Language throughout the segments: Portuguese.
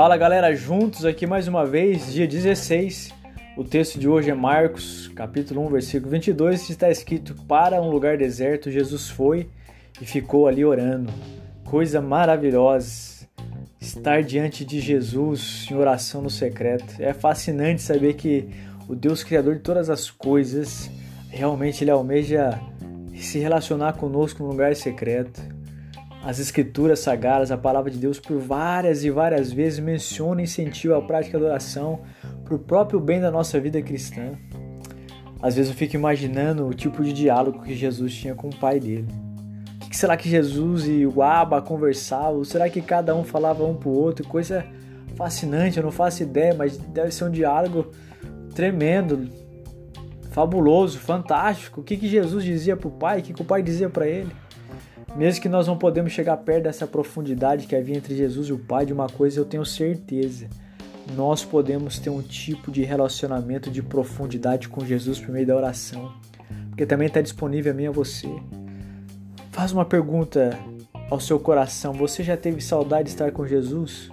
Fala galera, juntos aqui mais uma vez, dia 16. O texto de hoje é Marcos, capítulo 1, versículo 22, está escrito: Para um lugar deserto Jesus foi e ficou ali orando. Coisa maravilhosa estar diante de Jesus em oração no secreto. É fascinante saber que o Deus criador de todas as coisas realmente ele almeja se relacionar conosco no lugar secreto. As escrituras sagradas, a palavra de Deus, por várias e várias vezes menciona e incentiva a prática da oração para o próprio bem da nossa vida cristã. Às vezes eu fico imaginando o tipo de diálogo que Jesus tinha com o pai dele. O que será que Jesus e o Abba conversavam? Será que cada um falava um para o outro? Coisa fascinante, eu não faço ideia, mas deve ser um diálogo tremendo, fabuloso, fantástico. O que, que Jesus dizia para o pai? O que, que o pai dizia para ele? Mesmo que nós não podemos chegar perto dessa profundidade que havia entre Jesus e o Pai, de uma coisa eu tenho certeza. Nós podemos ter um tipo de relacionamento de profundidade com Jesus por meio da oração. Porque também está disponível a mim e a você. Faz uma pergunta ao seu coração: você já teve saudade de estar com Jesus?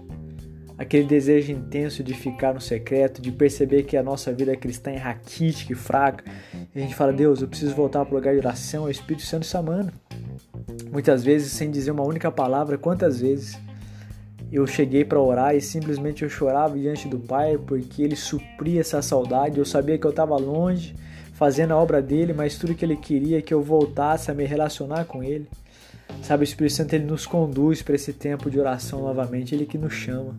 Aquele desejo intenso de ficar no secreto, de perceber que a nossa vida cristã é raquítica e fraca. E a gente fala: Deus, eu preciso voltar para o lugar de oração, é o Espírito Santo chamando. Muitas vezes sem dizer uma única palavra, quantas vezes eu cheguei para orar e simplesmente eu chorava diante do Pai porque ele supria essa saudade. Eu sabia que eu estava longe, fazendo a obra dele, mas tudo que ele queria é que eu voltasse a me relacionar com ele. Sabe, o Espírito Santo ele nos conduz para esse tempo de oração novamente, ele que nos chama.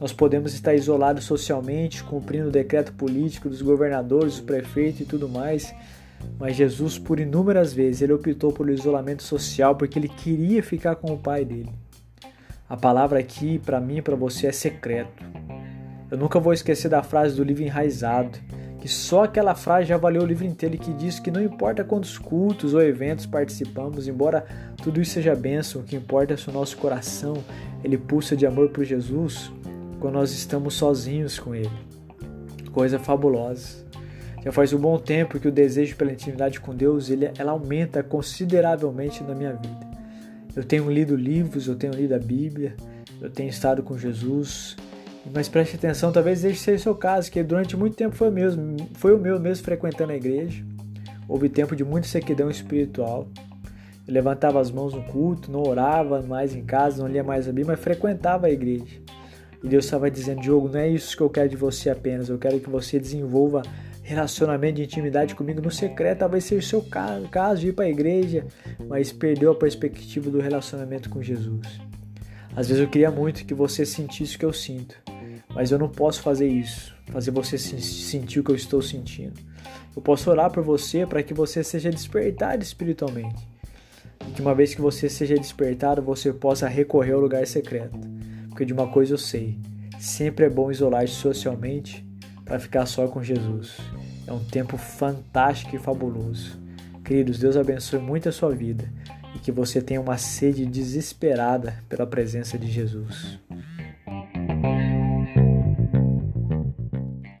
Nós podemos estar isolados socialmente, cumprindo o decreto político dos governadores, dos prefeitos e tudo mais, mas Jesus, por inúmeras vezes, ele optou pelo isolamento social porque ele queria ficar com o pai dele. A palavra aqui, para mim e para você, é secreto. Eu nunca vou esquecer da frase do livro Enraizado, que só aquela frase já valeu o livro inteiro e que diz que não importa quantos cultos ou eventos participamos, embora tudo isso seja bênção, o que importa é se o nosso coração ele pulsa de amor por Jesus quando nós estamos sozinhos com Ele. Coisa fabulosa. Já faz um bom tempo que o desejo pela intimidade com Deus ele, ela aumenta consideravelmente na minha vida. Eu tenho lido livros, eu tenho lido a Bíblia, eu tenho estado com Jesus. Mas preste atenção, talvez esse seja o seu caso, que durante muito tempo foi, mesmo, foi o meu mesmo frequentando a igreja. Houve tempo de muita sequidão espiritual. Eu levantava as mãos no culto, não orava mais em casa, não lia mais a Bíblia, mas frequentava a igreja. E Deus estava dizendo, Diogo, não é isso que eu quero de você apenas, eu quero que você desenvolva relacionamento de intimidade comigo no secreto, talvez seja o seu caso, de ir para a igreja, mas perdeu a perspectiva do relacionamento com Jesus. Às vezes eu queria muito que você sentisse o que eu sinto, mas eu não posso fazer isso, fazer você sentir o que eu estou sentindo. Eu posso orar por você para que você seja despertado espiritualmente. E que uma vez que você seja despertado, você possa recorrer ao lugar secreto. Porque de uma coisa eu sei, sempre é bom isolar-se socialmente para ficar só com Jesus. É um tempo fantástico e fabuloso. Queridos, Deus abençoe muito a sua vida e que você tenha uma sede desesperada pela presença de Jesus.